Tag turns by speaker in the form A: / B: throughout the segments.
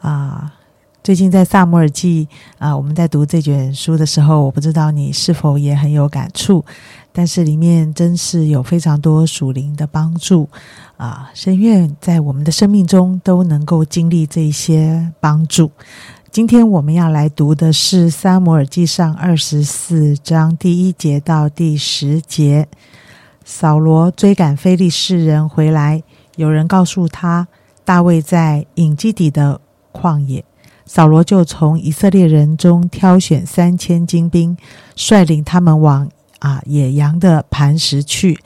A: 啊、最近在萨姆尔记啊、我们在读这卷书的时候，我不知道你是否也很有感触，但是里面真是有非常多属灵的帮助啊、深愿在我们的生命中都能够经历这些帮助。今天我们要来读的是《撒母耳记上》二十四章第一节到第十节。扫罗追赶非利士人回来，有人告诉他，大卫在隐基底的旷野。扫罗就从以色列人中挑选三千精兵，率领他们往啊野羊的磐石去，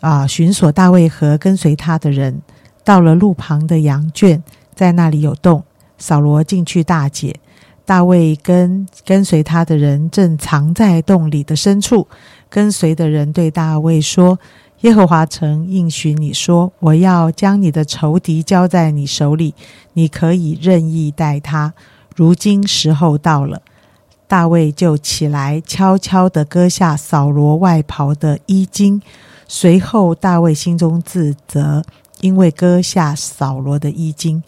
A: 啊寻索大卫和跟随他的人。到了路旁的羊圈，在那里有洞，扫罗进去大解。大卫跟跟随他的人正藏在洞里的深处。跟随的人对大卫说：“耶和华曾应许你说，我要将你的仇敌交在你手里，你可以任意待他。如今时候到了。”大卫就起来，悄悄地割下扫罗外袍的衣襟。随后，大卫心中自责，因为割下扫罗的衣襟，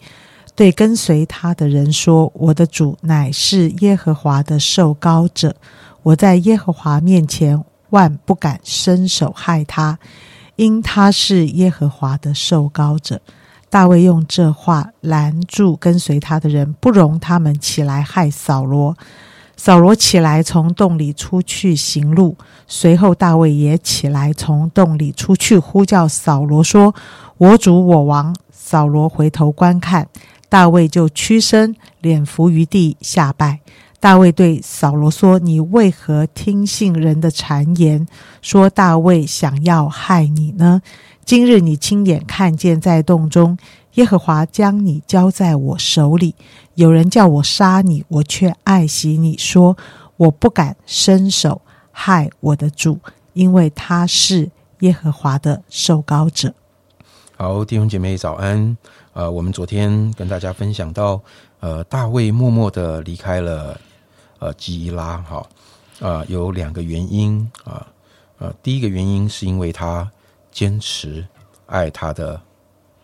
A: 对跟随他的人说：“我的主乃是耶和华的受膏者，我在耶和华面前。”万不敢伸手害他，因他是耶和华的受膏者。大卫用这话拦住跟随他的人，不容他们起来害扫罗。扫罗起来从洞里出去行路，随后大卫也起来从洞里出去呼叫扫罗说：“我主我王。”扫罗回头观看，大卫就屈身，脸伏于地下拜。大卫对扫罗说：“你为何听信人的谗言，说大卫想要害你呢？今日你亲眼看见在洞中，耶和华将你交在我手里。有人叫我杀你，我却爱惜你，说我不敢伸手害我的主，因为他是耶和华的受膏者。”
B: 好，弟兄姐妹早安。呃，我们昨天跟大家分享到，呃，大卫默默的离开了。呃，基伊拉哈，呃，有两个原因啊，呃，第一个原因是因为他坚持爱他的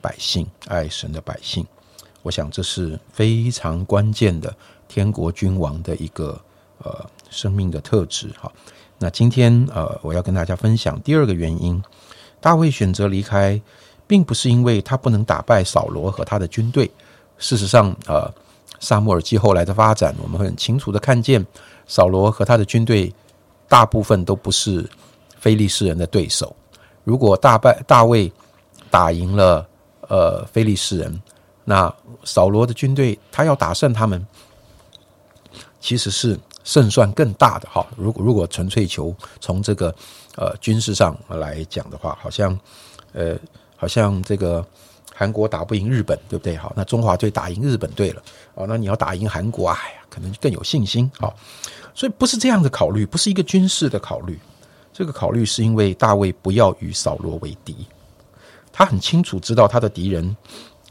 B: 百姓，爱神的百姓，我想这是非常关键的天国君王的一个呃生命的特质哈。那今天呃，我要跟大家分享第二个原因，大卫选择离开，并不是因为他不能打败扫罗和他的军队，事实上呃。萨穆尔记后来的发展，我们会很清楚的看见，扫罗和他的军队大部分都不是非利士人的对手。如果大败大卫打赢了呃非利士人，那扫罗的军队他要打胜他们，其实是胜算更大的哈。如果如果纯粹求从这个呃军事上来讲的话，好像呃好像这个。韩国打不赢日本，对不对？好，那中华队打赢日本队了，哦，那你要打赢韩国，哎呀，可能更有信心。好，所以不是这样的考虑，不是一个军事的考虑。这个考虑是因为大卫不要与扫罗为敌，他很清楚知道他的敌人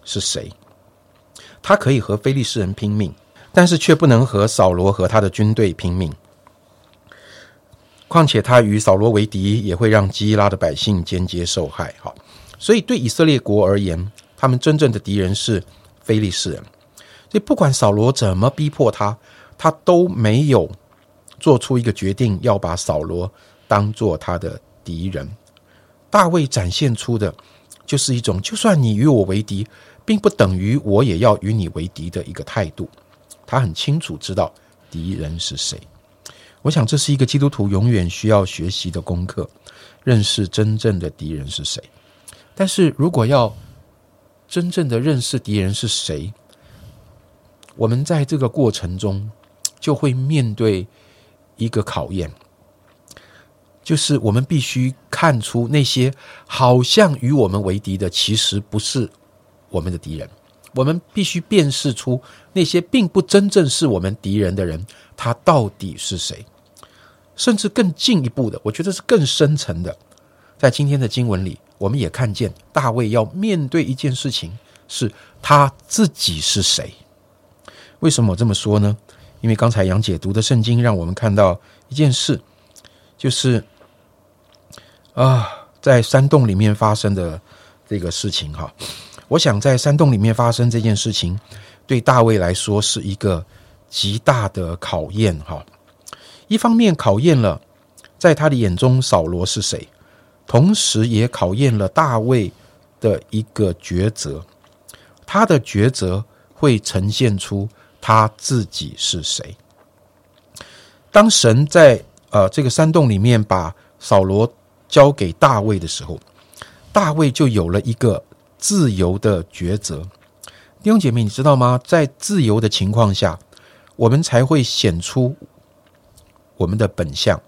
B: 是谁，他可以和非利士人拼命，但是却不能和扫罗和他的军队拼命。况且他与扫罗为敌，也会让基拉的百姓间接受害。好。所以，对以色列国而言，他们真正的敌人是非利士人。所以，不管扫罗怎么逼迫他，他都没有做出一个决定，要把扫罗当做他的敌人。大卫展现出的，就是一种就算你与我为敌，并不等于我也要与你为敌的一个态度。他很清楚知道敌人是谁。我想，这是一个基督徒永远需要学习的功课：认识真正的敌人是谁。但是如果要真正的认识敌人是谁，我们在这个过程中就会面对一个考验，就是我们必须看出那些好像与我们为敌的，其实不是我们的敌人。我们必须辨识出那些并不真正是我们敌人的人，他到底是谁？甚至更进一步的，我觉得是更深层的。在今天的经文里，我们也看见大卫要面对一件事情，是他自己是谁？为什么我这么说呢？因为刚才杨姐读的圣经，让我们看到一件事，就是啊，在山洞里面发生的这个事情哈。我想在山洞里面发生这件事情，对大卫来说是一个极大的考验哈。一方面考验了在他的眼中扫罗是谁，同时也考验了大卫的一个抉择。他的抉择会呈现出他自己是谁。当神在呃这个山洞里面把扫罗交给大卫的时候，大卫就有了一个。自由的抉择，弟兄姐妹，你知道吗？在自由的情况下，我们才会显出我们的本相；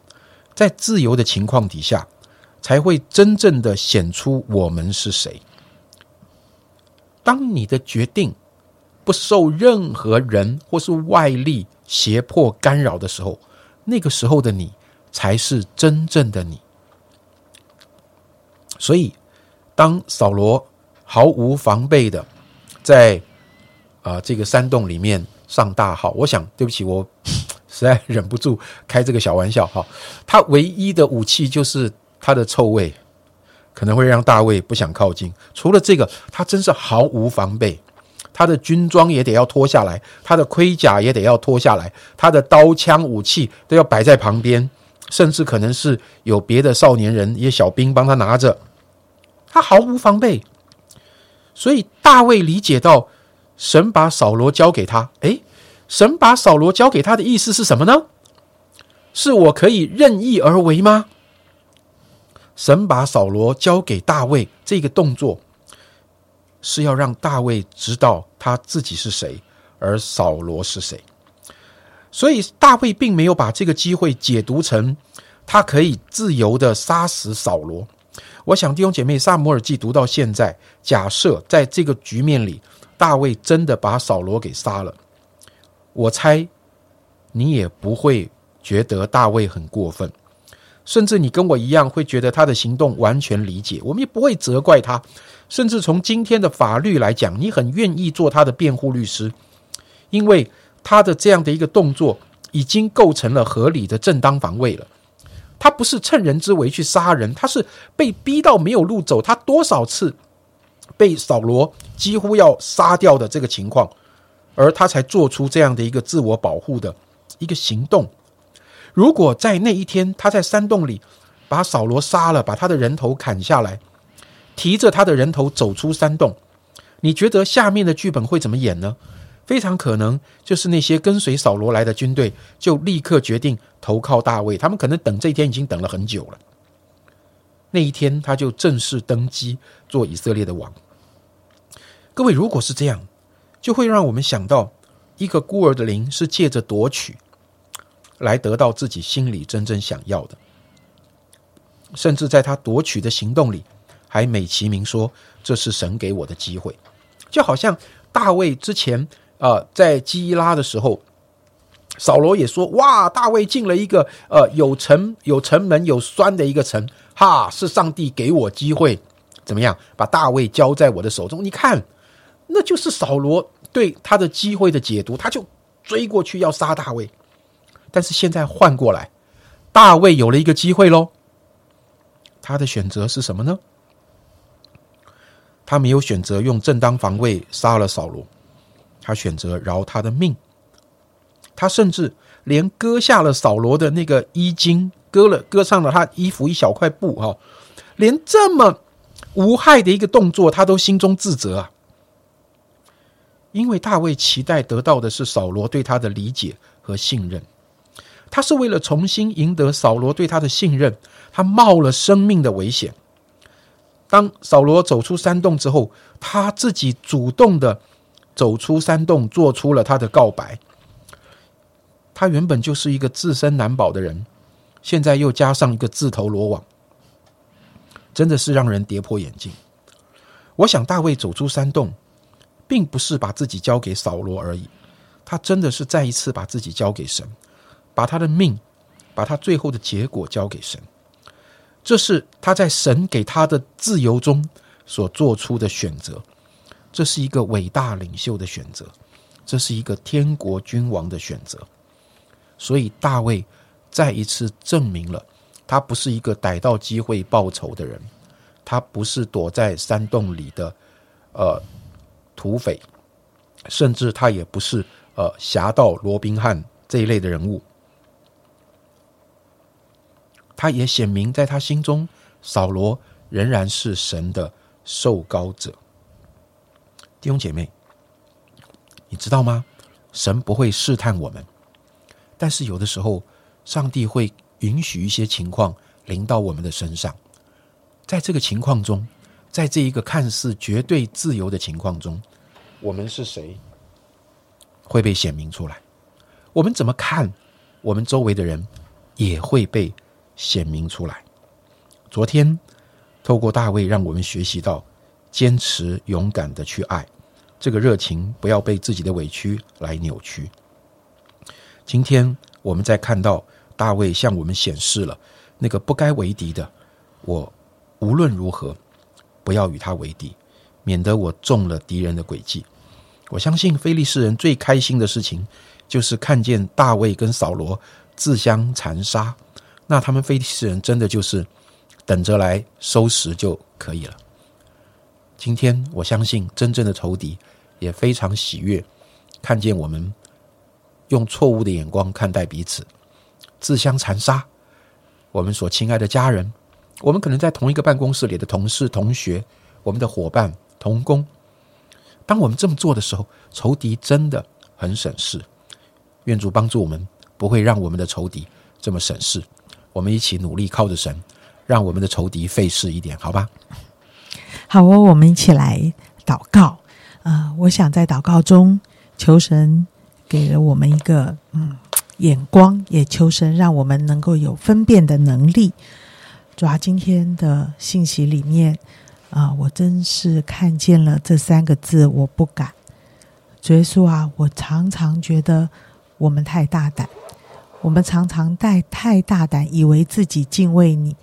B: 在自由的情况底下，才会真正的显出我们是谁。当你的决定不受任何人或是外力胁迫干扰的时候，那个时候的你才是真正的你。所以，当扫罗。毫无防备的，在啊这个山洞里面上大号。我想，对不起，我 实在忍不住开这个小玩笑哈。他唯一的武器就是他的臭味，可能会让大卫不想靠近。除了这个，他真是毫无防备。他的军装也得要脱下来，他的盔甲也得要脱下来，他的刀枪武器都要摆在旁边，甚至可能是有别的少年人、一些小兵帮他拿着。他毫无防备。所以大卫理解到，神把扫罗交给他。诶，神把扫罗交给他的意思是什么呢？是我可以任意而为吗？神把扫罗交给大卫这个动作，是要让大卫知道他自己是谁，而扫罗是谁。所以大卫并没有把这个机会解读成他可以自由的杀死扫罗。我想弟兄姐妹，萨摩尔记读到现在，假设在这个局面里，大卫真的把扫罗给杀了，我猜你也不会觉得大卫很过分，甚至你跟我一样会觉得他的行动完全理解，我们也不会责怪他，甚至从今天的法律来讲，你很愿意做他的辩护律师，因为他的这样的一个动作已经构成了合理的正当防卫了。他不是趁人之危去杀人，他是被逼到没有路走。他多少次被扫罗几乎要杀掉的这个情况，而他才做出这样的一个自我保护的一个行动。如果在那一天他在山洞里把扫罗杀了，把他的人头砍下来，提着他的人头走出山洞，你觉得下面的剧本会怎么演呢？非常可能就是那些跟随扫罗来的军队就立刻决定投靠大卫，他们可能等这一天已经等了很久了。那一天他就正式登基做以色列的王。各位，如果是这样，就会让我们想到一个孤儿的灵是借着夺取来得到自己心里真正想要的，甚至在他夺取的行动里还美其名说这是神给我的机会，就好像大卫之前。啊，在基拉的时候，扫罗也说：“哇，大卫进了一个呃有城有城门有栓的一个城，哈，是上帝给我机会，怎么样把大卫交在我的手中？你看，那就是扫罗对他的机会的解读，他就追过去要杀大卫。但是现在换过来，大卫有了一个机会喽，他的选择是什么呢？他没有选择用正当防卫杀了扫罗。”他选择饶他的命，他甚至连割下了扫罗的那个衣襟，割了割上了他衣服一小块布哈，连这么无害的一个动作，他都心中自责啊。因为大卫期待得到的是扫罗对他的理解和信任，他是为了重新赢得扫罗对他的信任，他冒了生命的危险。当扫罗走出山洞之后，他自己主动的。走出山洞，做出了他的告白。他原本就是一个自身难保的人，现在又加上一个自投罗网，真的是让人跌破眼镜。我想大卫走出山洞，并不是把自己交给扫罗而已，他真的是再一次把自己交给神，把他的命，把他最后的结果交给神。这是他在神给他的自由中所做出的选择，这是一个伟大领袖的选择，这是一个天国君王的选择。所以大卫再一次证明了，他不是一个逮到机会报仇的人，他不是躲在山洞里的呃土匪，甚至他也不是呃侠盗罗宾汉这一类的人物。他也显明，在他心中，扫罗仍然是神的受膏者。弟兄姐妹，你知道吗？神不会试探我们，但是有的时候，上帝会允许一些情况临到我们的身上。在这个情况中，在这一个看似绝对自由的情况中，我们是谁会被显明出来？我们怎么看我们周围的人，也会被。显明出来。昨天透过大卫，让我们学习到坚持勇敢的去爱，这个热情不要被自己的委屈来扭曲。今天我们在看到大卫向我们显示了那个不该为敌的，我无论如何不要与他为敌，免得我中了敌人的诡计。我相信非利士人最开心的事情，就是看见大卫跟扫罗自相残杀。那他们非利士人真的就是等着来收拾就可以了。今天我相信真正的仇敌也非常喜悦，看见我们用错误的眼光看待彼此，自相残杀我们所亲爱的家人，我们可能在同一个办公室里的同事、同学，我们的伙伴、同工。当我们这么做的时候，仇敌真的很省事。愿主帮助我们，不会让我们的仇敌这么省事。我们一起努力，靠着神，让我们的仇敌费事一点，好吧？
A: 好哦，我们一起来祷告。啊，我想在祷告中求神给了我们一个嗯眼光，也求神让我们能够有分辨的能力。主要今天的信息里面啊，我真是看见了这三个字，我不敢。主耶稣啊，我常常觉得我们太大胆。我们常常带太大胆，以为自己敬畏你，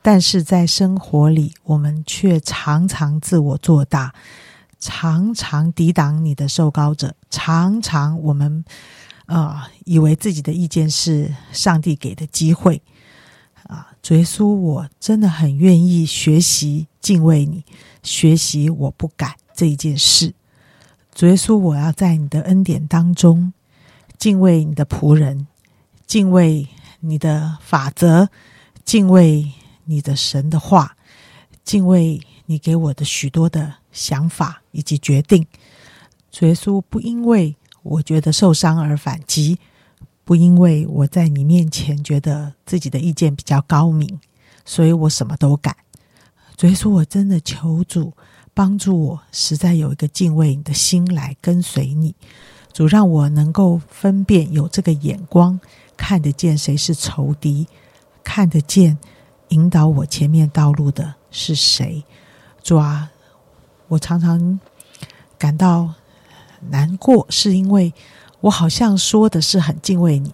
A: 但是在生活里，我们却常常自我做大，常常抵挡你的受膏者，常常我们啊，以为自己的意见是上帝给的机会啊。主耶稣，我真的很愿意学习敬畏你，学习我不敢这一件事。主耶稣，我要在你的恩典当中敬畏你的仆人。敬畏你的法则，敬畏你的神的话，敬畏你给我的许多的想法以及决定。主耶稣，不因为我觉得受伤而反击，不因为我在你面前觉得自己的意见比较高明，所以我什么都敢。主耶稣，我真的求主帮助我，实在有一个敬畏你的心来跟随你。主让我能够分辨，有这个眼光。看得见谁是仇敌，看得见引导我前面道路的是谁。主啊，我常常感到难过，是因为我好像说的是很敬畏你，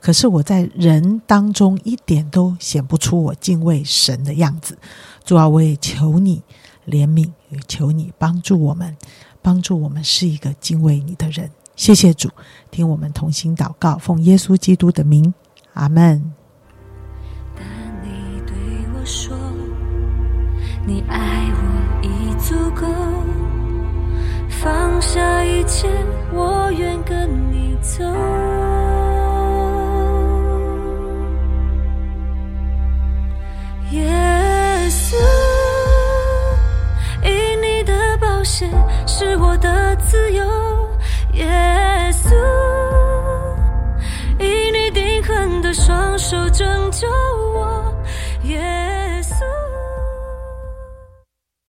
A: 可是我在人当中一点都显不出我敬畏神的样子。主啊，我也求你怜悯，也求你帮助我们，帮助我们是一个敬畏你的人。谢谢主，听我们同心祷告，奉耶稣基督的名，阿门。
C: 但你对我说，你爱我已足够，放下一切，我愿跟你走。拯救